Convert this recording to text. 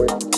Network.